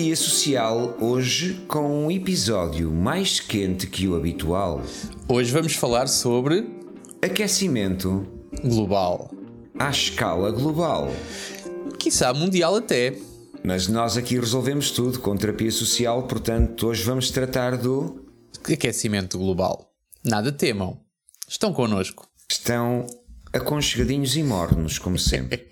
Terapia Social, hoje com um episódio mais quente que o habitual. Hoje vamos falar sobre Aquecimento global. à escala global. Quiçá mundial até. Mas nós aqui resolvemos tudo com terapia social, portanto, hoje vamos tratar do. Aquecimento global. Nada temam. Estão connosco. Estão aconchegadinhos e mornos, como sempre.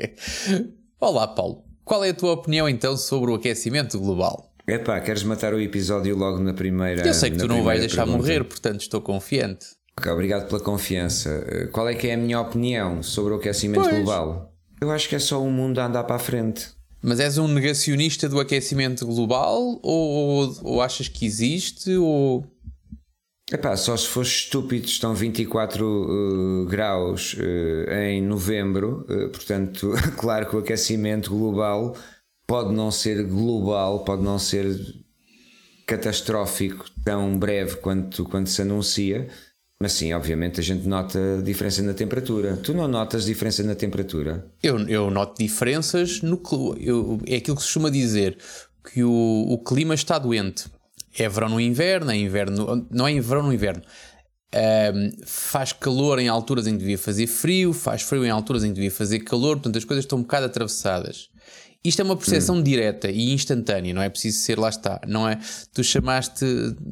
Olá, Paulo. Qual é a tua opinião então sobre o aquecimento global? Epá, queres matar o episódio logo na primeira. Eu sei que tu não vais deixar pergunta? morrer, portanto estou confiante. Obrigado pela confiança. Eh, Qual é que é a minha opinião sobre o aquecimento Pois. global? Eu acho que é só o mundo a andar para a frente. Mas és um negacionista do aquecimento global ou, ou, ou achas que existe ou Epá, só se fosse estúpido, estão 24 eh, graus eh, em novembro, eh, portanto, claro que o aquecimento global pode não ser global, pode não ser catastrófico tão breve quanto, quanto se anuncia, mas sim, obviamente a gente nota diferença na temperatura. Tu não notas diferença na temperatura? Eu, eu noto diferenças no cli- eu, É aquilo que se costuma dizer que o, o clima está doente. É verão no inverno, é inverno. Não é verão no inverno. Ahm, faz calor em alturas em que devia fazer frio, faz frio em alturas em que devia fazer calor, portanto as coisas estão um bocado atravessadas. Isto é uma percepção direta e instantânea, não é preciso ser, lá está, não é? Tu chamaste,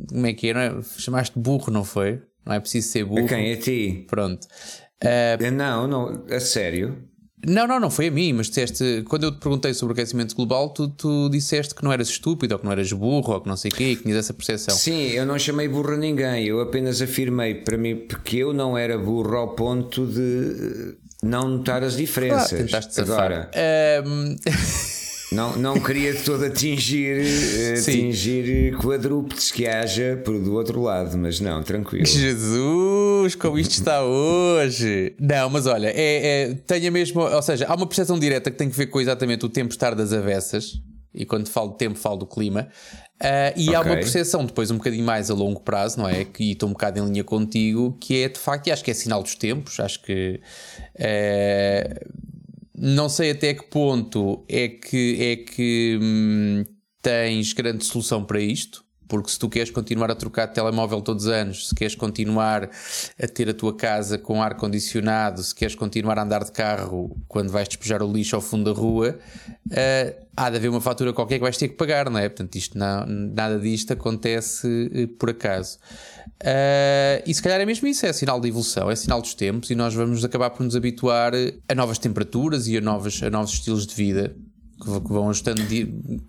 como é que é, não é? Chamaste burro, não foi? Não é preciso ser burro. A quem? A ti? Pronto. Eh, Não, não, a sério? Não, não, não foi a mim, mas disseste, quando eu te perguntei sobre o aquecimento global, tu, tu disseste que não eras estúpido, ou que não eras burro, ou que não sei o quê, e que tinhas essa percepção. Sim, eu não chamei burro a ninguém, eu apenas afirmei para mim porque eu não era burro ao ponto de não notar as Ah, diferenças. tentaste safar. Agora, Ahm, não, não queria de todo atingir, eh, atingir quadrúpedes que haja por do outro lado, mas não, tranquilo. Jesus, como isto está hoje! Não, mas olha, é, é, tenho a mesma. Ou seja, há uma percepção direta que tem que ver com exatamente o tempo estar das avessas, e quando falo de tempo, falo do clima. Ah, e há Ok. uma percepção depois um bocadinho mais a longo prazo, não é? Que e estou um bocado em linha contigo, que é de facto, e acho que é sinal dos tempos, acho que. eh, não sei até que ponto é que, é que hum, tens grande solução para isto, porque se tu queres continuar a trocar de telemóvel todos os anos, se queres continuar a ter a tua casa com ar condicionado, se queres continuar a andar de carro quando vais despejar o lixo ao fundo da rua, ah, há de haver uma fatura qualquer que vais ter que pagar, não é? Portanto, isto não, nada disto acontece eh, por acaso. Ah, e se calhar é mesmo isso, é sinal de evolução, é sinal dos tempos, e nós vamos acabar por nos habituar a novas temperaturas e a novos, a novos estilos de vida que vão- ajustando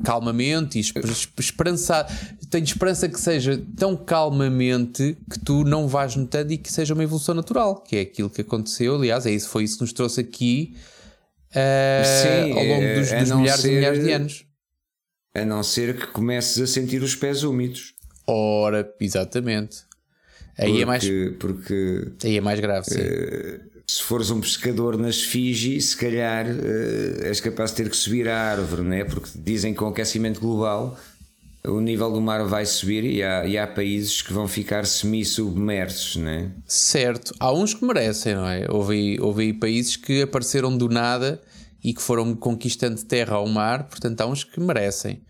calmamente e esper- esperançado. Tenho esperança que seja tão calmamente que tu não vais notando e que seja uma evolução natural, que é aquilo que aconteceu. Aliás, é isso, foi isso que nos trouxe aqui ah, Sim, ao longo dos, é- dos não milhares e ser- milhares de anos. A não ser que comeces a sentir os pés úmidos. Ora, exatamente. Aí é mais, Porque, porque aí é mais grave, sim. Se fores um pescador nas Fiji, se calhar eh, és capaz de ter que subir a árvore, né? porque dizem que com o aquecimento global o nível do mar vai subir e há, e há países que vão ficar semi-submersos. Né? Certo, há uns que merecem, não é? Houve, houve aí países que apareceram do nada e que foram conquistando terra ao mar, portanto há uns que merecem.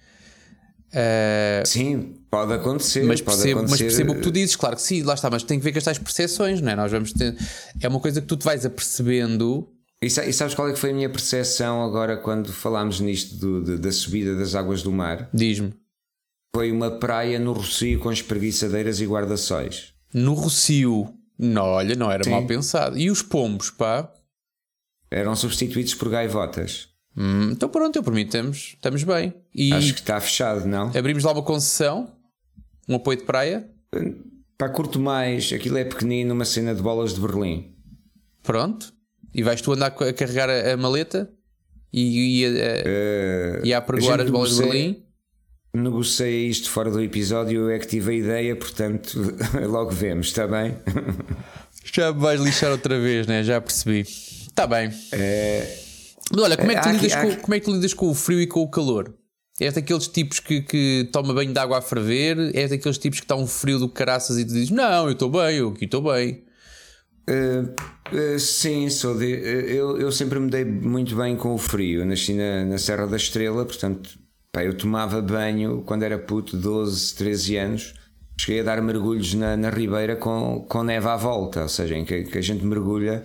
Ah, Sim, pode acontecer. mas, pode percebo, mas acontecer, percebo o que tu dizes, claro que sim, lá está, mas tem que ver com estas percepções, não é? Nós vamos ter, é uma coisa que tu te vais apercebendo. E e sabes qual é que foi a minha percepção agora quando falámos nisto do- de- da subida das águas do mar? Diz-me, Foi uma praia no Rocio com espreguiçadeiras e guarda-sóis. no Rocio, não, olha, não era Sim. mal pensado. E os pombos, pá? Eram substituídos por gaivotas. Hum, então pronto, eu por mim estamos, estamos bem. E Acho que está fechado, não? abrimos lá uma concessão, um apoio de praia, Para curto mais, aquilo é pequenino, uma cena de bolas de Berlim. pronto. E vais tu andar a carregar a, a maleta e, e, a- e a apregoar as bolas de Berlim. Negociei isto fora do episódio, eu é que tive a ideia, portanto, logo vemos, está bem? Já me vais lixar outra vez, né? Já percebi. Está bem. Eh, Mas olha, como é, que tu aqui- lidas com, como é que tu lidas com o frio e com o calor? És daqueles tipos que, que toma banho de água a ferver? És daqueles tipos que está um frio do caraças e tu dizes: Não, eu estou bem, eu aqui estou bem. Uh, uh, sim, sou de, uh, eu, eu sempre me dei muito bem com o frio. Eu nasci na, na Serra da Estrela, portanto, Pá, eu tomava banho quando era puto, 12, 13 anos. Cheguei a dar mergulhos na, na ribeira com, com neve à volta, ou seja, em que, que a gente mergulha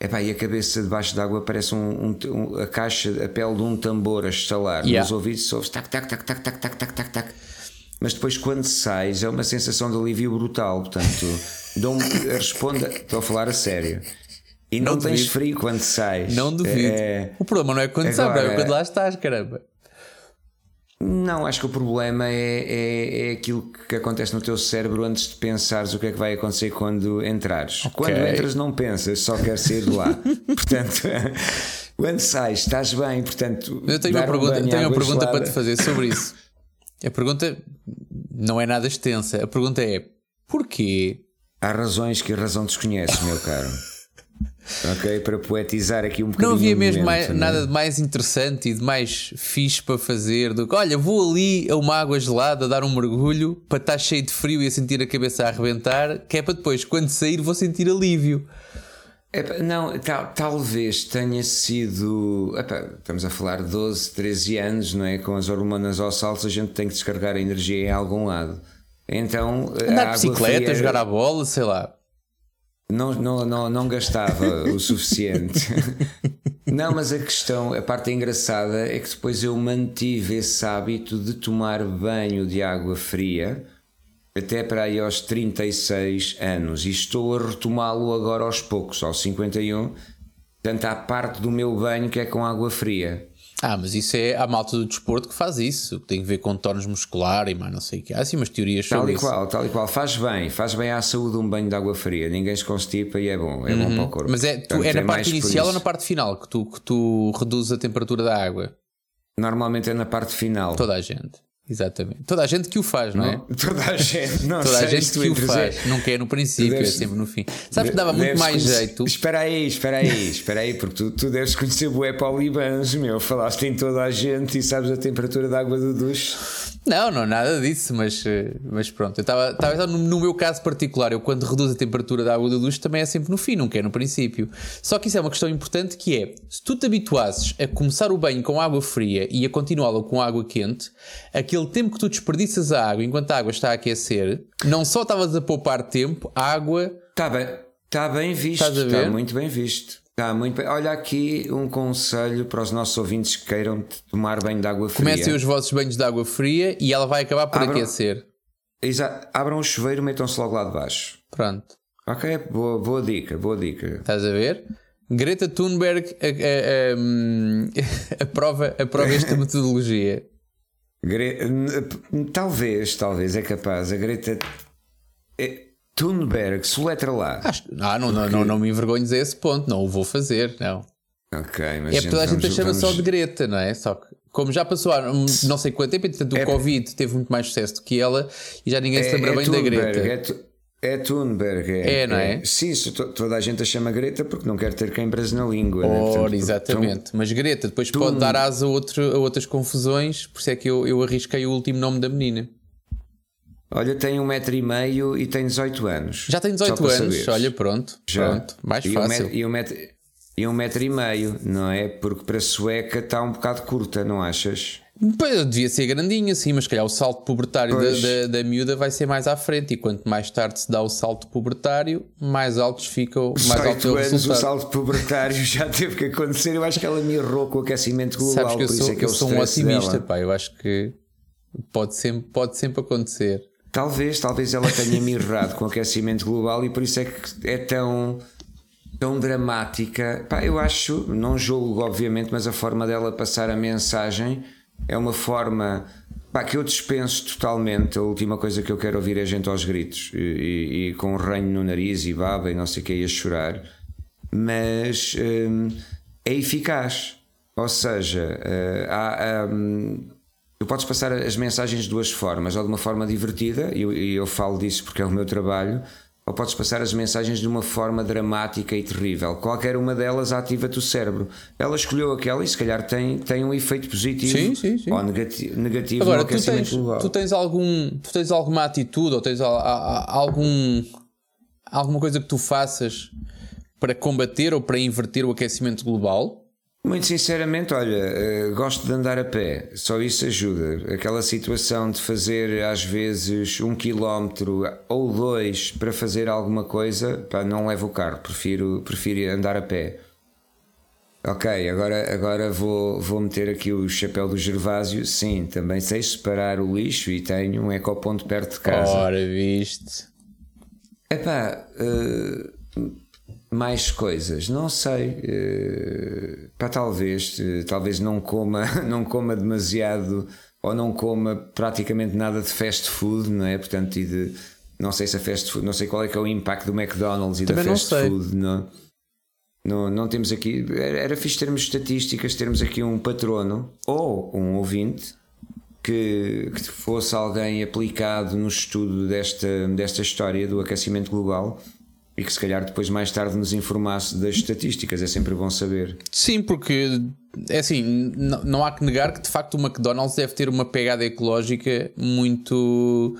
Epá, e a cabeça debaixo d'água parece um, um, um, a caixa, a pele de um tambor a estalar. Yeah. Nos ouvidos ouves tac, tac, tac, tac, tac, tac, tac, tac, tac. Mas depois quando sais é uma sensação de alívio brutal. Portanto, dou responda, estou a falar a sério. E não, não tens frio quando sais. Não duvido. É... O problema não é quando Agora, sai, é quando lá estás, caramba. Não, acho que o problema é, é, é, aquilo que acontece no teu cérebro antes de pensares o que é que vai acontecer quando entrares. Okay. Quando entras, não pensas, só queres sair de lá. portanto, quando sais, estás bem. Portanto, eu tenho uma pergunta, um tenho uma pergunta para te fazer sobre isso. A pergunta não é nada extensa. A pergunta é: porquê? Há razões que a razão desconhece, meu caro. Ok, para poetizar aqui um bocadinho. Não havia mesmo momento, mais, é? nada de mais interessante e de mais fixe para fazer do que olha, vou ali a uma água gelada dar um mergulho para estar cheio de frio e a sentir a cabeça a arrebentar, que é para depois, quando sair, vou sentir alívio. não, tal, talvez tenha sido. estamos a falar de 12, 13 anos, não é? Com as hormonas ao salto, a gente tem que descarregar a energia em algum lado. Então. Andar de bicicleta, fria... jogar a bola, sei lá não, não, não, não gastava o suficiente. não, mas a questão, a parte engraçada é que depois eu mantive esse hábito de tomar banho de água fria até para aí aos 36 anos e estou a retomá-lo agora aos poucos, aos 51. Portanto, há parte do meu banho que é com água fria. Ah, mas isso é a malta do desporto que faz isso, que tem a ver com tornos muscular e mais não sei o que. Há assim umas teorias tal sobre e qual, Tal e qual, faz bem, faz bem à saúde um banho de água fria. Ninguém se constipa e é bom, é uhum. bom para o corpo. Mas é, tu, Portanto, é na é parte inicial ou na parte final que tu, que tu reduzes a temperatura da água? Normalmente é na parte final. Toda a gente. Exatamente. Toda a gente que o faz, não, não é? Toda a gente, não Toda a gente que o faz. É... Nunca é no princípio, deves, é sempre no fim. Sabes que dava muito mais conhecer... jeito. Espera aí, espera aí, espera aí, porque tu, tu deves conhecer o Epolibans, meu. Falaste em toda a gente e sabes a temperatura da água do duche. Não, não, nada disso, mas, eh, mas pronto. Eu estava no, no meu caso particular, eu quando reduzo a temperatura da água do duche também é sempre no fim, nunca é no princípio. Só que isso é uma questão importante que é, se tu te habituasses a começar o banho com água fria e a continuá-lo com água quente, aquele tempo que tu desperdiças a água enquanto a água está a aquecer, não só estavas a poupar tempo, a água... Está bem, está bem visto, está muito bem visto. Está muito bem. Olha aqui um conselho para os nossos ouvintes que queiram tomar banho de água fria. Comecem os vossos banhos de água fria e ela vai acabar por Abram, aquecer. Exato. Abram o chuveiro, metam-se logo lá de baixo. Pronto. Ok, boa, boa dica, boa dica. Estás a ver? Greta Thunberg aprova, aprova esta metodologia. Gre... Talvez, talvez é capaz. A Greta. É Thunberg, soletra lá. Acho, ah, não, não, não, não me envergonhes a esse ponto, não o vou fazer, não. Ok, mas. É porque toda a gente chama vamos... só de Greta, não é? Só que, como já passou há não sei quanto tempo, entretanto o é... Covid teve muito mais sucesso do que ela e já ninguém é, se lembra é bem Thunberg, da Greta. É, tu... é Thunberg, é. É, não é? é? Sim, toda a gente a chama Greta porque não quer ter queimbras na língua. Ora, né? Portanto, exatamente. Mas Greta depois pode dar asa a, outro, a outras confusões, por isso é que eu, eu arrisquei o último nome da menina. Olha, tem um metro e meio e tem 18 anos. Já tem 18 anos, saberes. olha, pronto. Já. Pronto, mais e fácil. Um metro, e, um metro, e um metro e meio, não é? Porque para a sueca está um bocado curta, não achas? Pois, devia ser grandinha, sim, mas calhar o salto pubertário da, da, da, miúda vai ser mais à frente. E quanto mais tarde se dá o salto pubertário, mais altos ficam. Mais alto é o anos o salto pubertário já teve que acontecer. Eu acho que ela mirrou com o aquecimento global. Sabes que eu sou, é que eu sou um otimista, pá. Eu acho que pode sempre, pode sempre acontecer. Talvez, talvez ela tenha mirrado com o aquecimento global e por isso é que é tão, tão dramática. Pá, eu acho, não julgo, obviamente, mas a forma dela passar a mensagem é uma forma pá, que eu dispenso totalmente. A última coisa que eu quero ouvir é gente aos gritos e, e, e com um ranho no nariz e baba e não sei o que, ia chorar. Mas hum, é eficaz. Ou seja, uh, há. Um, Tu podes passar as mensagens de duas formas, ou de uma forma divertida, e eu, eu, falo disso porque é o meu trabalho, ou podes passar as mensagens de uma forma dramática e terrível. Qualquer uma delas ativa-te o cérebro. Ela escolheu aquela e se calhar tem, tem um efeito positivo sim, sim, sim. ou negativo, negativo Agora, no tu tens, global. Tu tens, algum, tu tens alguma atitude ou tens algum, alguma coisa que tu faças para combater ou para inverter o aquecimento global? Muito sinceramente, olha, uh, gosto de andar a pé, só isso ajuda. Aquela situação de fazer às vezes um quilómetro ou dois para fazer alguma coisa, pá, não levo o carro, prefiro, prefiro andar a pé. Ok, agora, agora vou, vou meter aqui o chapéu do Gervásio. Sim, também sei separar o lixo e tenho um ecoponto perto de casa. Ora, viste. Epá, uh, mais coisas, não sei. Uh, talvez, uh, talvez não coma, não coma demasiado ou não coma praticamente nada de fast food, não é? Portanto, e de, não sei se a fast food, não sei qual é que é o impacto do McDonald's e Também da fast não food, não, não, não temos aqui. Era, era fixe termos estatísticas, termos aqui um patrono ou um ouvinte que, que fosse alguém aplicado no estudo desta, desta história do aquecimento global e que se calhar depois mais tarde nos informasse das estatísticas, é sempre bom saber. Sim, porque é assim, não, não há que negar que de facto o McDonald's deve ter uma pegada ecológica muito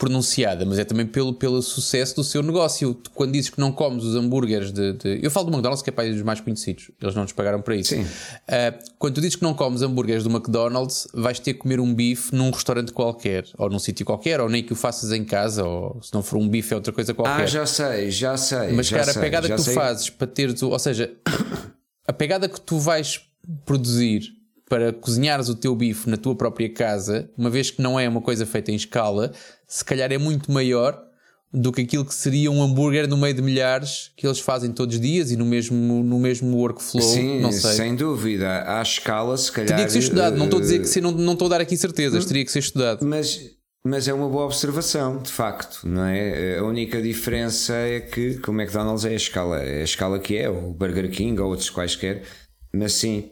pronunciada, mas é também pelo, pelo sucesso do seu negócio. Quando dizes que não comes os hambúrgueres de, de, Eu falo do McDonald's, que é para dos mais conhecidos, eles não nos pagaram para isso. Sim. Uh, quando tu dizes que não comes hambúrgueres do McDonald's, vais ter que comer um bife num restaurante qualquer, ou num sítio qualquer, ou nem que o faças em casa, ou se não for um bife é outra coisa qualquer. Ah, já sei, já sei. Mas já cara, sei, a pegada que tu sei. fazes para teres, o- ou seja, a pegada que tu vais produzir para cozinhares o teu bife na tua própria casa, uma vez que não é uma coisa feita em escala, se calhar é muito maior do que aquilo que seria um hambúrguer no meio de milhares que eles fazem todos os dias e no mesmo, no mesmo workflow. Sim, sem dúvida. À escala, se calhar. Teria que ser estudado. Não estou a dizer que eh, se, não, não estou a dar aqui certezas, teria que ser estudado. Mas, mas é uma boa observação, de facto, não é? A única diferença é que, que o McDonald's é a escala, é a escala que é, ou o Burger King, ou outros quaisquer, mas sim,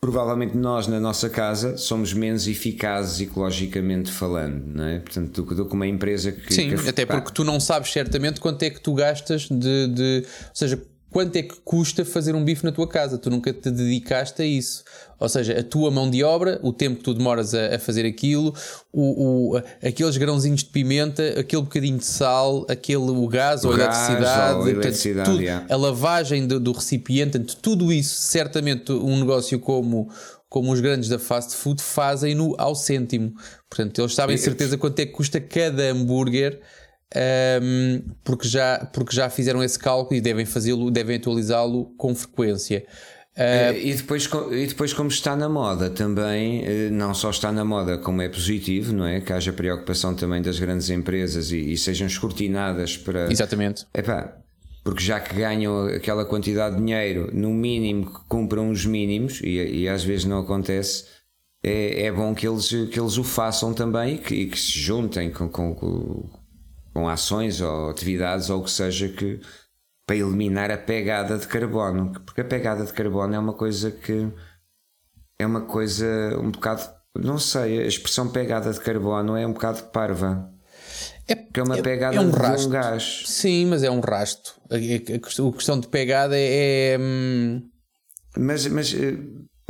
provavelmente nós na nossa casa somos menos eficazes ecologicamente falando, não é? Portanto, do, que- uma empresa que. Sim, que- até porque tu não sabes certamente quanto é que tu gastas de, de- Ou seja, quanto é que custa fazer um bife na tua casa. Tu nunca te dedicaste a isso. Ou seja, a tua mão de obra, o tempo que tu demoras a, a fazer aquilo, o, o- aqueles grãozinhos de pimenta, aquele bocadinho de sal, aquele o gás ou a gás eletricidade, ou a eletricidade, tudo- yeah. a lavagem do, do recipiente, tudo isso, certamente, um negócio como. Como os grandes da fast food fazem no ao cêntimo. Portanto, eles sabem certeza quanto é que custa cada hambúrguer um, porque, já, porque já fizeram esse cálculo e devem fazê-lo, devem atualizá-lo com frequência. Uh, E depois, e depois, como está na moda também, eh, não só está na moda, como é positivo, não é? Que haja preocupação também das grandes empresas e, e sejam escrutinadas para. exatamente. Epá, porque já que ganham aquela quantidade de dinheiro, no mínimo que cumpram os mínimos, e, e às vezes não acontece, é, é bom que eles, que eles o façam também e que, e que se juntem com, com, com, com ações ou atividades ou o que seja que para eliminar a pegada de carbono, porque a pegada de carbono é uma coisa que é uma coisa um bocado, não sei, a expressão pegada de carbono é um bocado parva. É, Que é uma é- pegada é um de rasto. um gás. Sim, mas é um rasto. A, a- a questão- a questão de pegada é. é, hum, Mas, mas, eh,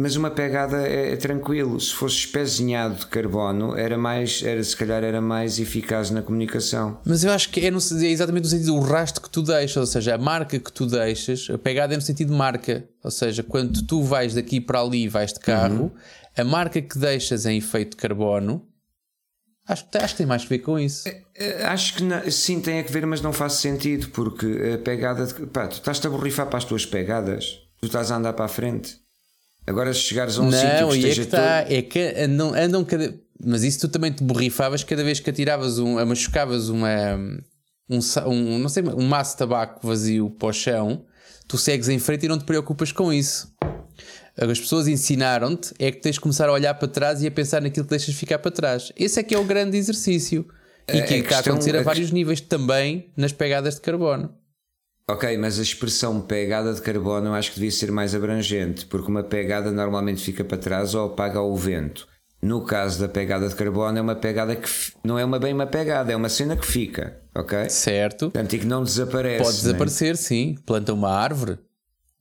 mas uma pegada é, é tranquilo. Se fosse espezinhado de carbono, era mais, era, se calhar era mais eficaz na comunicação. mas eu acho que é, no- é exatamente no sentido do rasto que tu deixas, ou seja, a marca que tu deixas, a pegada é no sentido de marca. Ou seja, quando tu vais daqui para ali e vais de carro, Uhum. a marca que deixas em efeito de carbono, acho, que- acho que tem mais a ver com isso. Eh, Acho que na- sim tem a que ver, mas não faz sentido, porque a pegada de. Pá, tu estás-te a borrifar para as tuas pegadas, tu estás a andar para a frente. Agora, se chegares a um sítio Não, que e é que esteja está, todo. é que andam, andam cada. Mas isso tu também te borrifavas cada vez que atiravas um, machucavas uma, um, um, não sei, um maço de tabaco vazio para o chão, tu segues em frente e não te preocupas com isso. As pessoas ensinaram-te é que tens de começar a olhar para trás e a pensar naquilo que deixas ficar para trás. Esse é que é o grande exercício. E A- que a está a questão- acontecer a a vários níveis também nas pegadas de carbono. Ok, mas a expressão pegada de carbono eu acho que devia ser mais abrangente, porque uma pegada normalmente fica para trás ou apaga ao vento. No caso da pegada de carbono, é uma pegada que não é uma bem uma pegada, é uma cena que fica, ok? Certo? Portanto, e que não desaparece. Pode né? desaparecer, sim. Planta uma árvore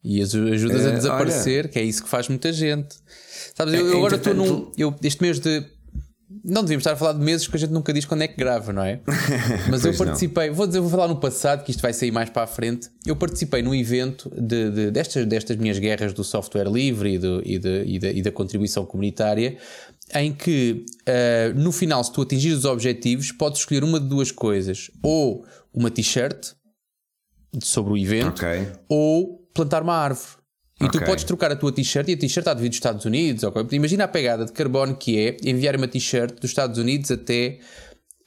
e as- ajudas a Eh, desaparecer, que é isso que faz muita gente. Sabes, eu, É, eu agora estou num. Eu, este mês de. Não devíamos estar a falar de meses porque a gente nunca diz quando é que grava, não é? Mas eu participei, vou dizer, vou falar no passado, que isto vai sair mais para a frente. Eu participei num evento de, de destas, destas minhas guerras do software livre e, do, e, de, e, da, e da contribuição comunitária, em que uh, no final, se tu atingires os objetivos, podes escolher uma de duas coisas: ou uma t-shirt sobre o evento, okay. ou plantar uma árvore. E okay. tu podes trocar a tua t-shirt e a t-shirt está devido dos Estados Unidos. Okay? Imagina a pegada de carbono que é enviar uma t-shirt dos Estados Unidos até,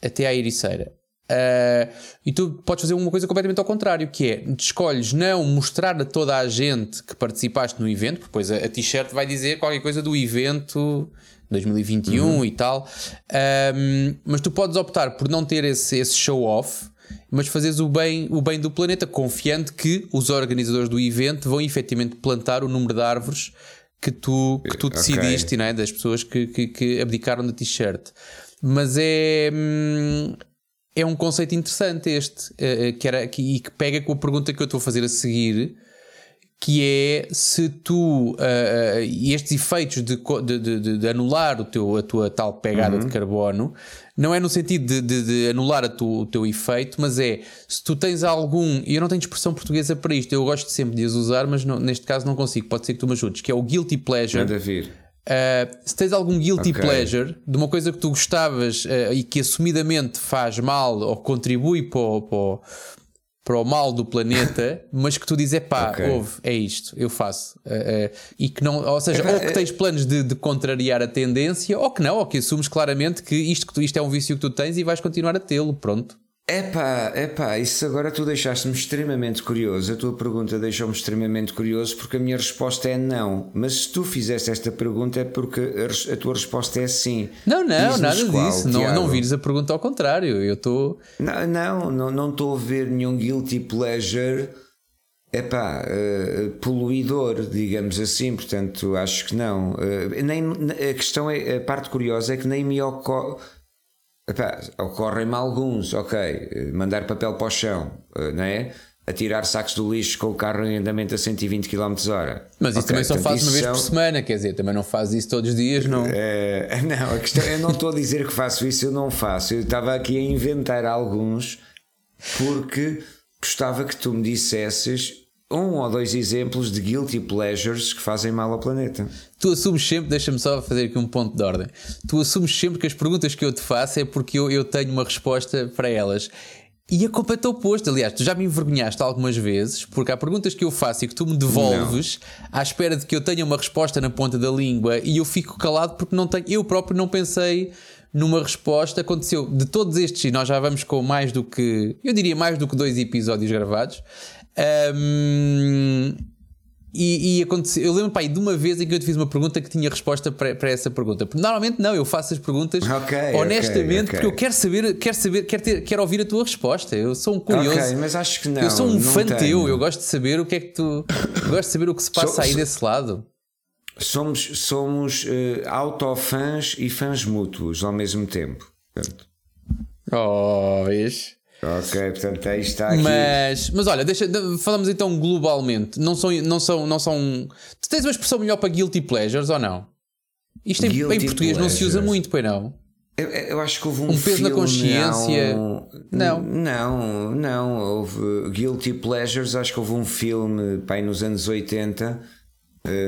até à Ericeira. Uh, e tu podes fazer uma coisa completamente ao contrário, que é escolhes não mostrar a toda a gente que participaste no evento, porque depois a, a t-shirt vai dizer qualquer coisa do evento 2021 uhum. e tal, um, mas tu podes optar por não ter esse, esse show-off mas fazeres o bem, o bem do planeta, confiante que os organizadores do evento vão efetivamente plantar o número de árvores que tu, que tu decidiste, okay. não é? das pessoas que, que, que abdicaram da t-shirt. Mas é. Hum, é um conceito interessante este, eh, eh, que era, que, e que pega com a pergunta que eu estou a fazer a seguir, que é se tu uh, estes efeitos de, de, de, de, anular o teu, a tua tal pegada uhum. de carbono não é no sentido de, anular tu, o teu efeito, mas é se tu tens algum, e eu não tenho expressão portuguesa para isto, eu gosto sempre de as usar, mas não, neste caso não consigo, pode ser que tu me ajudes, que é o guilty pleasure. Manda vir. Uh, se tens algum guilty okay. pleasure de uma coisa que tu gostavas uh, e que assumidamente faz mal ou contribui para, para, para o mal do planeta, mas que tu dizes, pá, okay. ouve, é isto, eu faço. Uh, uh, e que não, ou seja, ou que tens planos de, de, contrariar a tendência, ou que não, ou que assumes claramente que isto, que tu, isto é um vício que tu tens e vais continuar a tê-lo, pronto. Epá, epá, isso agora tu deixaste-me extremamente curioso. A tua pergunta deixou-me extremamente curioso porque a minha resposta é não. Mas se tu fizeste esta pergunta é porque a, tua resposta é sim. Não, não, nada qual, disso. Não, não vires a pergunta ao contrário. Eu estou. Não, não, não estou a ver nenhum guilty pleasure. Epá, uh, poluidor, digamos assim, portanto acho que não. Uh, nem, a questão é, a parte curiosa é que nem me ocorre ocorrem-me alguns, ok, mandar papel para o chão, eh, não é? Atirar sacos do lixo com o carro em andamento a 120 km hora. Mas isso okay, também só faz uma vez são... por semana, quer dizer, também não faz isso todos os dias, não? É, não, a questão, eu não estou a dizer que faço isso, eu não faço. Eu estava aqui a inventar alguns porque gostava que tu me dissesses um ou dois exemplos de guilty pleasures que fazem mal ao planeta. Tu assumes sempre, deixa-me só fazer aqui um ponto de ordem. Tu assumes sempre que as perguntas que eu te faço é porque eu, eu tenho uma resposta para elas. E a culpa é oposto. Aliás, tu já me envergonhaste algumas vezes, porque há perguntas que eu faço e que tu me devolves não. à espera de que eu tenha uma resposta na ponta da língua e eu fico calado porque não tenho, eu próprio não pensei numa resposta. Aconteceu de todos estes, e nós já vamos com mais do que, eu diria mais do que dois episódios gravados. Um, e, e aconteceu, eu lembro pai, de uma vez em que eu te fiz uma pergunta que tinha resposta para, para essa pergunta. Normalmente não, eu faço as perguntas okay, honestamente okay, okay. porque eu quero saber, quero saber, quero, ter, quero ouvir a tua resposta. Eu sou um curioso. Mas acho que não. Eu sou um fã teu, eu gosto de saber o que é que tu. gosto de saber o que se passa so, aí so, desse lado. Somos, somos uh, autofãs e fãs mútuos ao mesmo tempo. Portanto. Oh, vês? Ok, portanto aí está aqui. Mas, mas olha, deixa, falamos então globalmente. Não são, não são, não são. Tu tens uma expressão melhor para guilty pleasures ou não? Isto em, em português pleasures. não se usa muito, pois não? Eu, eu, acho que houve um, um peso na consciência. Não, não, não, não. Houve Guilty Pleasures. Acho que houve um filme pai, nos anos 80 Uh,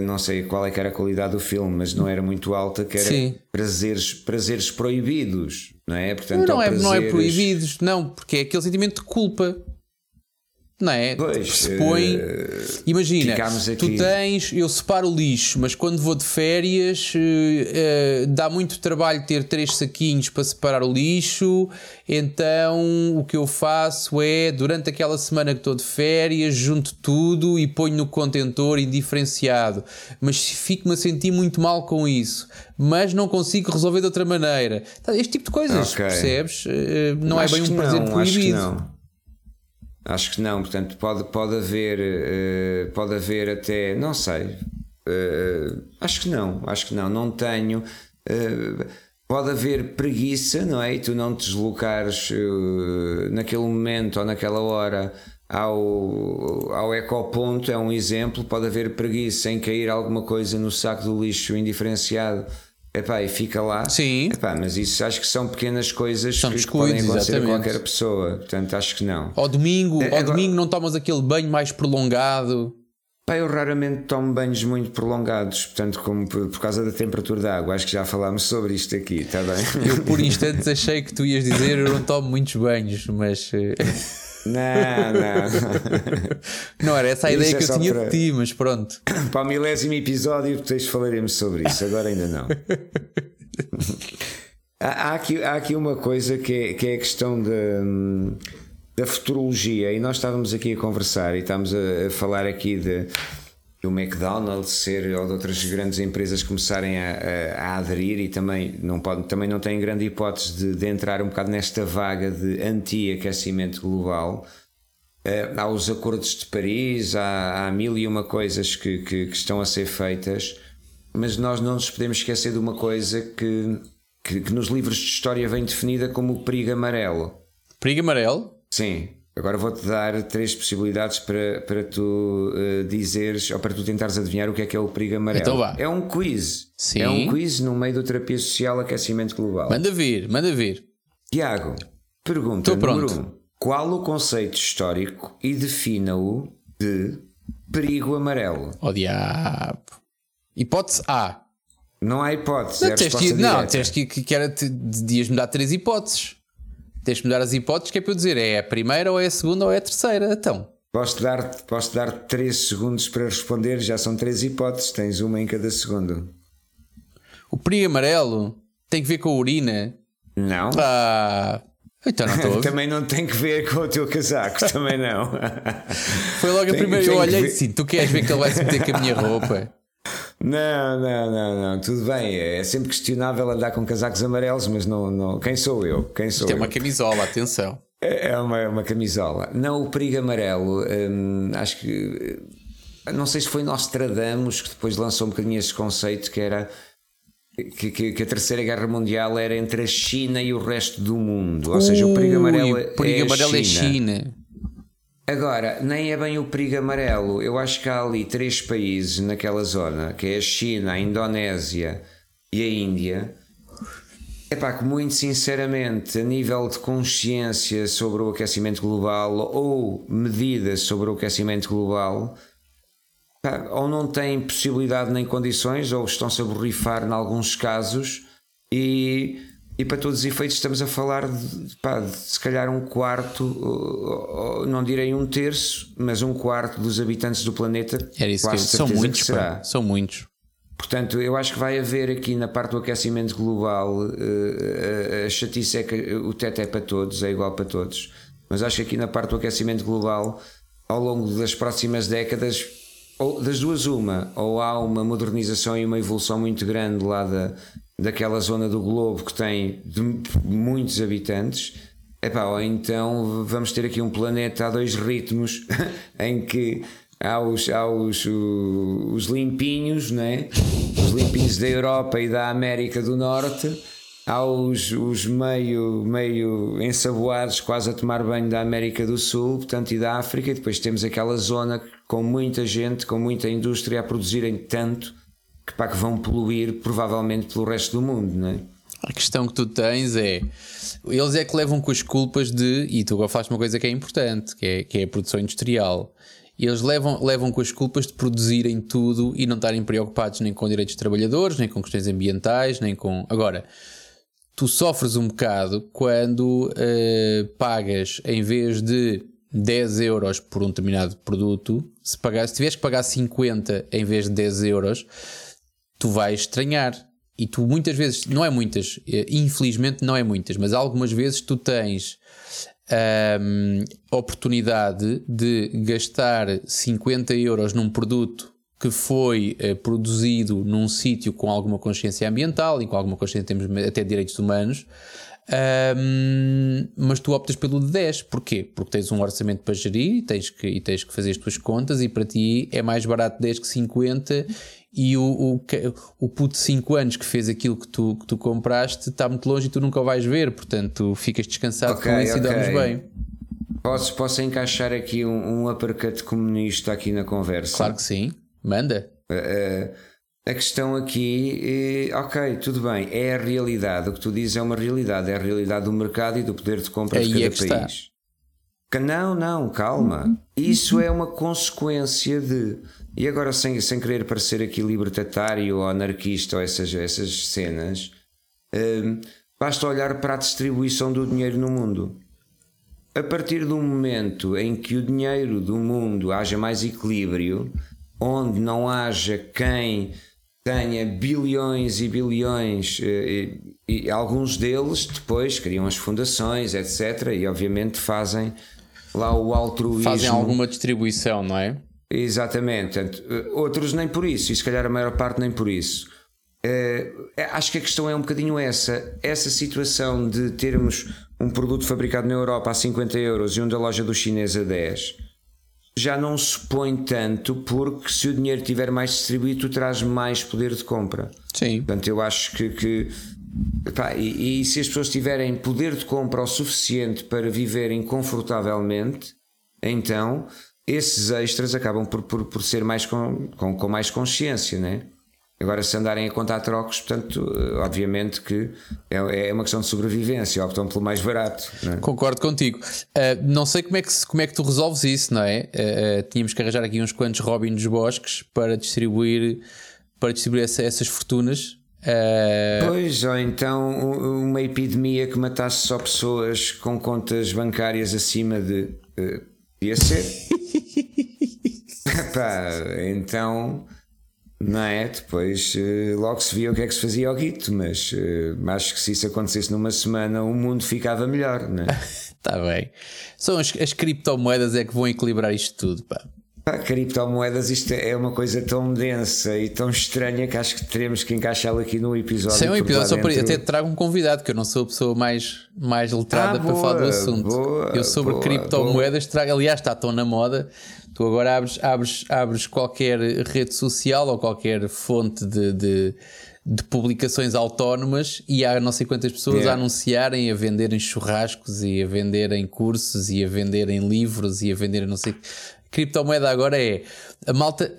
não sei qual é que era a qualidade do filme, mas não era muito alta, que era prazeres, prazeres proibidos, não é? Portanto, não, é, prazeres... não é proibidos, não, porque é aquele sentimento de culpa. Não é? Pois, se põe. Uh, imagina, tu tens. Eu separo o lixo, mas quando vou de férias uh, uh, dá muito trabalho ter três saquinhos para separar o lixo. Então o que eu faço é, durante aquela semana que estou de férias, junto tudo e ponho no contentor indiferenciado. Mas fico-me a sentir muito mal com isso. Mas não consigo resolver de outra maneira. Este tipo de coisas, okay. percebes? não é acho é bem um presente proibido. Acho que não, portanto, pode, pode haver, uh, pode haver até, não sei, uh, acho que não, acho que não, não tenho. Uh, pode haver preguiça, não é? E tu não te deslocares naquele momento ou naquela hora ao, ao ecoponto, é um exemplo. Pode haver preguiça em cair alguma coisa no saco do lixo indiferenciado Epá, e fica lá. Sim. Epá, mas isso acho que são pequenas coisas São que, descuidos, podem acontecer a exatamente. qualquer pessoa. Portanto, acho que não. Ao domingo, É, ao agora- domingo não tomas aquele banho mais prolongado. Pá, eu raramente tomo banhos muito prolongados, portanto, como por, por causa da temperatura da água. Acho que já falámos sobre isto aqui, está bem? Eu por instantes achei que tu ias dizer eu não tomo muitos banhos, mas eh, Não, não. não era essa a Isso ideia é que eu tinha para- de ti, mas pronto. Para o milésimo episódio, depois falaremos sobre isso. Agora ainda não. Há, aqui, há aqui uma coisa que é, que é a questão da, hum, da futurologia, e nós estávamos aqui a conversar e estamos a, a falar aqui de do McDonald's ser ou de outras grandes empresas começarem a, a- a aderir e também não, pode, também não têm grande hipótese de, de entrar um bocado nesta vaga de anti-aquecimento global. Eh, há os acordos de Paris, há, há mil e uma coisas que, que, que estão a ser feitas, mas nós não nos podemos esquecer de uma coisa que, que, que nos livros de história vem definida como o perigo amarelo. Perigo amarelo? Sim, agora vou-te dar três possibilidades para, para tu eh, dizeres ou para tu tentares adivinhar o que é que é o perigo amarelo. Então vá. É um quiz. Sim. É um quiz no meio do terapia social aquecimento global. Manda vir, manda vir. Tiago, pergunta Estou número pronto. um. Qual o conceito histórico e defina-o de perigo amarelo? Oh diabo. Hipótese A. Não há hipótese, é Não, a tens que, não, tens que, que, que era, te, devias-me dar três hipóteses. Tens de me dar as hipóteses que é para eu dizer é a primeira, ou é a segunda, ou é a terceira. Então, Posso dar, posso dar 3 segundos para responder, já são três hipóteses, tens uma em cada segundo. o perigo amarelo tem que ver com a urina. Não? Ah, então não estou também não tem que ver com o teu casaco, também não. Foi logo a Tem- primeira. Eu olhei ver- assim: tu queres ver que ele vai se meter com a minha roupa? Não, não, não, não, tudo bem. É sempre questionável andar com casacos amarelos, mas não, não. Quem sou eu? Quem sou Tem eu? uma camisola, atenção. É é uma, uma camisola. Não, o perigo amarelo, hum, acho que. eh, Não sei se foi Nostradamus que depois lançou um bocadinho esse conceito que era. Que, que- que a Terceira Guerra Mundial era entre a China e o resto do mundo. Ou seja, o perigo amarelo, Ui, é, o perigo é amarelo a é China. Agora, nem é bem o perigo amarelo. Eu acho que há ali três países naquela zona, que é a China, a Indonésia e a Índia. Epá, que muito sinceramente, a nível de consciência sobre o aquecimento global ou medidas sobre o aquecimento global, pá, ou não têm possibilidade nem condições, ou estão-se a borrifar em alguns casos, e, e para todos os efeitos estamos a falar de, pá, de se calhar um quarto, não direi um terço, mas um quarto dos habitantes do planeta. Era isso que eu, quase são muitos, que será. pá, são muitos. Portanto, eu acho que vai haver aqui na parte do aquecimento global eh, a, a chatice é que o teto é para todos, é igual para todos. Mas acho que aqui na parte do aquecimento global, ao longo das próximas décadas, ou das duas, uma, ou há uma modernização e uma evolução muito grande lá da, daquela zona do globo que tem muitos habitantes. Epá, ou então vamos ter aqui um planeta a dois ritmos em que há os, há os, os limpinhos, né? os limpinhos da Europa e da América do Norte, há os, os meio, meio ensaboados, quase a tomar banho da América do Sul portanto, e da África, e depois temos aquela zona com muita gente, com muita indústria a produzirem tanto que, pá, que vão poluir provavelmente pelo resto do mundo, não é? A questão que tu tens é. Eles é que levam com as culpas de. E tu agora falaste uma coisa que é importante, que é, que é a produção industrial. Eles levam, levam com as culpas de produzirem tudo e não estarem preocupados nem com direitos de trabalhadores, nem com questões ambientais, nem com. Agora, tu sofres um bocado quando eh, pagas em vez de 10 euros por um determinado produto, se, pagar, se tiveres que pagar 50 em vez de 10 euros, tu vais estranhar. E tu muitas vezes, não é muitas, eh, infelizmente não é muitas, mas algumas vezes tu tens ahm, oportunidade de gastar 50 euros num produto que foi eh, produzido num sítio com alguma consciência ambiental e com alguma consciência temos até direitos humanos, ahm, mas tu optas pelo de 10. Porquê? Porque tens um orçamento para gerir e tens, que, e tens que fazer as tuas contas e para ti é mais barato 10 que 50 e o, o, o puto de 5 anos que fez aquilo que tu, que tu compraste está muito longe e tu nunca o vais ver, portanto ficas descansado Ok, com isso e ok. dormes bem. Posso, posso encaixar aqui um, um uppercut comunista aqui na conversa? Claro que sim, manda. Eh, a questão aqui, é, ok, tudo bem, é a realidade. O que tu dizes é uma realidade, é a realidade do mercado e do poder de compra Aí de cada é que país. está. Não, não, calma. Isso é uma consequência de. E agora, sem, sem querer parecer aqui libertatário ou anarquista ou essas, essas cenas, hum, basta olhar para a distribuição do dinheiro no mundo. A partir do momento em que o dinheiro do mundo haja mais equilíbrio, onde não haja quem tenha bilhões e bilhões, eh, e, e alguns deles depois criam as fundações, etc., e obviamente fazem lá o altruísmo. Fazem alguma distribuição, não é? Exatamente. Eh, outros nem por isso, e se calhar a maior parte nem por isso. Eh, acho que a questão é um bocadinho essa. Essa situação de termos um produto fabricado na Europa a 50 euros e um da loja do chinês a 10 já não se põe tanto porque se o dinheiro estiver mais distribuído, traz mais poder de compra. Sim. Portanto, eu acho que. que pá, e, e se as pessoas tiverem poder de compra o suficiente para viverem confortavelmente, então esses extras acabam por, por, por ser mais com, com, com mais consciência, né? Agora, se andarem a contar trocos, portanto, eh, obviamente que é, é uma questão de sobrevivência, optam pelo mais barato. É? Concordo contigo. Uh, não sei como é, que, como é que tu resolves isso, não é? Uh, uh, tínhamos que arranjar aqui uns quantos Robin dos Bosques para distribuir, para distribuir essa- essas fortunas. Pois, ou então uma epidemia que matasse só pessoas com contas bancárias acima de. Podia ser. Pá, então. Não é? Depois eh, logo se via o que é que se fazia ao guito, mas eh, acho que se isso acontecesse numa semana o mundo ficava melhor, não é? Está tá bem. São as, as criptomoedas é que vão equilibrar isto tudo. Pá. Pá, criptomoedas, isto é uma coisa tão densa e tão estranha que acho que teremos que encaixá-la aqui num episódio. Sem um porque lá episódio só para dentro- até trago um convidado, que eu não sou a pessoa mais, mais letrada Ah, para falar do boa, assunto. boa, eu sobre boa, criptomoedas trago, aliás, está tão na moda. Tu agora abres, abres, abres qualquer rede social ou qualquer fonte de, de, de publicações autónomas e há não sei quantas pessoas Yeah. a anunciarem, a venderem churrascos e a venderem cursos e a venderem livros e a venderem não sei. Criptomoeda agora é a malta.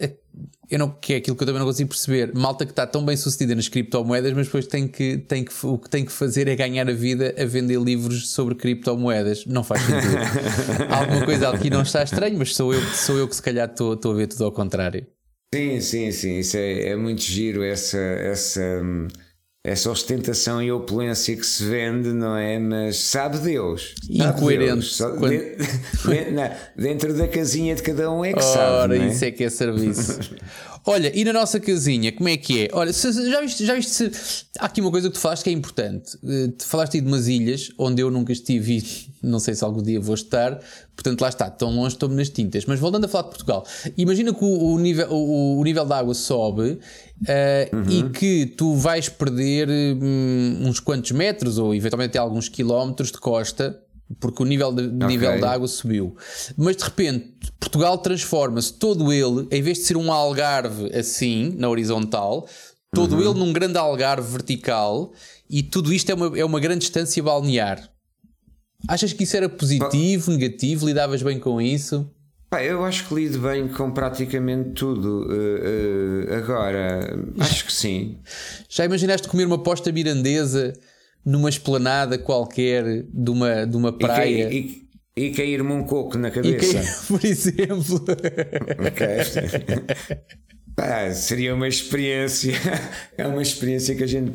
Eu não, que é aquilo que eu também não consigo perceber. Malta que está tão bem sucedida nas criptomoedas, mas depois tem que, tem que, o que tem que fazer é ganhar a vida a vender livros sobre criptomoedas. Não faz sentido. Alguma coisa aqui não está estranho, mas sou eu, sou eu que se calhar estou estou a ver tudo ao contrário. Sim, sim, sim. Isso é, é muito giro, essa, essa, hum, essa ostentação e opulência que se vende, não é? Mas sabe Deus. Sabe Incoerente. Deus. Quando- de- de- não, dentro da casinha de cada um é que sabe. Ora, é? isso é que é serviço. Olha, e na nossa casinha, como é que é? Olha, se- já viste, já viste se... Há aqui uma coisa que tu falaste que é importante. Eh, Tu falaste aí de umas ilhas onde eu nunca estive e não sei se algum dia vou estar. Portanto, lá está, tão longe estou-me nas tintas. Mas voltando a falar de Portugal, imagina que o, o nível, o, o nível da água sobe eh, e que tu vais perder hum, uns quantos metros ou eventualmente até alguns quilómetros de costa porque o nível de, nível da água subiu. Mas de repente, Portugal transforma-se todo ele, em vez de ser um algarve assim, na horizontal, todo ele num grande algarve vertical e tudo isto é uma, é uma grande distância balnear. Achas que isso era positivo, negativo? Lidavas bem com isso? Pá, eu acho que lido bem com praticamente tudo. eh, eh, agora, acho que sim. Já imaginaste comer uma posta mirandesa numa esplanada qualquer de uma, de uma E, praia? cair- e- e cair-me um coco na E cabeça. por exemplo. Ok. Pá, seria uma experiência. É uma experiência que a gente.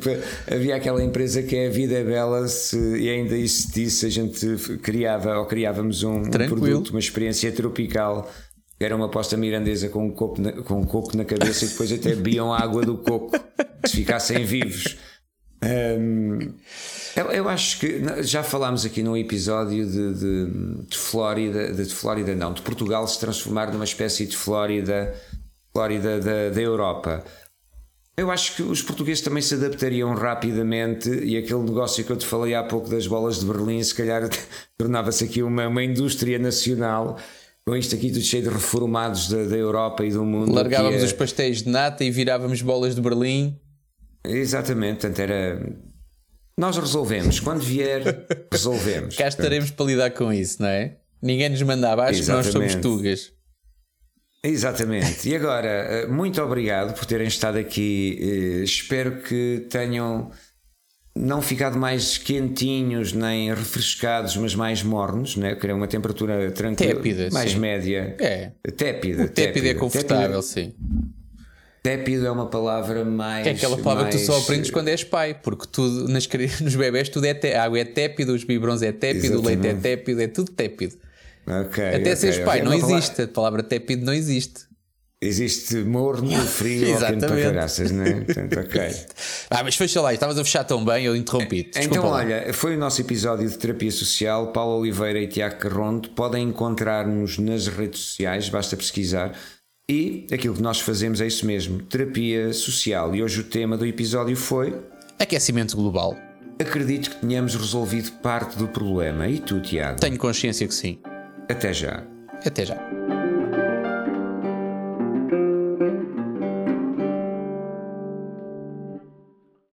Havia aquela empresa que é a Vida é Bela, se e ainda existisse, a gente criava ou criávamos um, um produto, uma experiência tropical. Era uma aposta mirandesa com um, coco na, com um coco na cabeça e depois até bebiam a água do coco se ficassem vivos. Hum, eu, eu acho que já falámos aqui num episódio de, de, de Flórida, de, de Flórida não, de Portugal se transformar numa espécie de Flórida, Flórida da, da Europa. Eu acho que os portugueses também se adaptariam rapidamente e aquele negócio que eu te falei há pouco das bolas de Berlim, se calhar tornava-se aqui uma, uma indústria nacional. Com isto aqui tudo cheio de reformados da, da Europa e do mundo. Largávamos é- os pastéis de nata e virávamos bolas de Berlim. Exatamente, portanto era. Nós resolvemos, quando vier, resolvemos. Cá estaremos para lidar com isso, não é? Ninguém nos mandava, acho que nós somos tugas. Exatamente. E agora, eh, muito obrigado por terem estado aqui. Eh, espero que tenham não ficado mais quentinhos nem refrescados, mas mais mornos, né? Querer uma temperatura tranquila, Tépida, mais sim. média. É. Tépida. O tépido é confortável, Tépido, sim. Tépido é uma palavra mais. É aquela palavra que tu só mais- aprendes quando és pai, porque tudo nas, nos bebés tudo é té- a água é tépida, os biberons é tépido, o leite é Exatamente. tépido, é tudo tépido. Ok, Até ok, seres pai, não É palavra- existe. A palavra tépido não existe. Existe morno, frio, ou quente para Exatamente. caraças, né? Portanto, ok. Ah, mas fecha lá, estavas a fechar tão bem, eu interrompi-te. Então, lá. olha, foi o nosso episódio de terapia social. Paulo Oliveira e Tiago Carrondo podem encontrar-nos nas redes sociais, basta pesquisar. E aquilo que nós fazemos é isso mesmo: terapia social. E hoje o tema do episódio foi: Aquecimento global. Acredito que tenhamos resolvido parte do problema. E tu, Tiago? Tenho consciência que sim. Até já. Até já.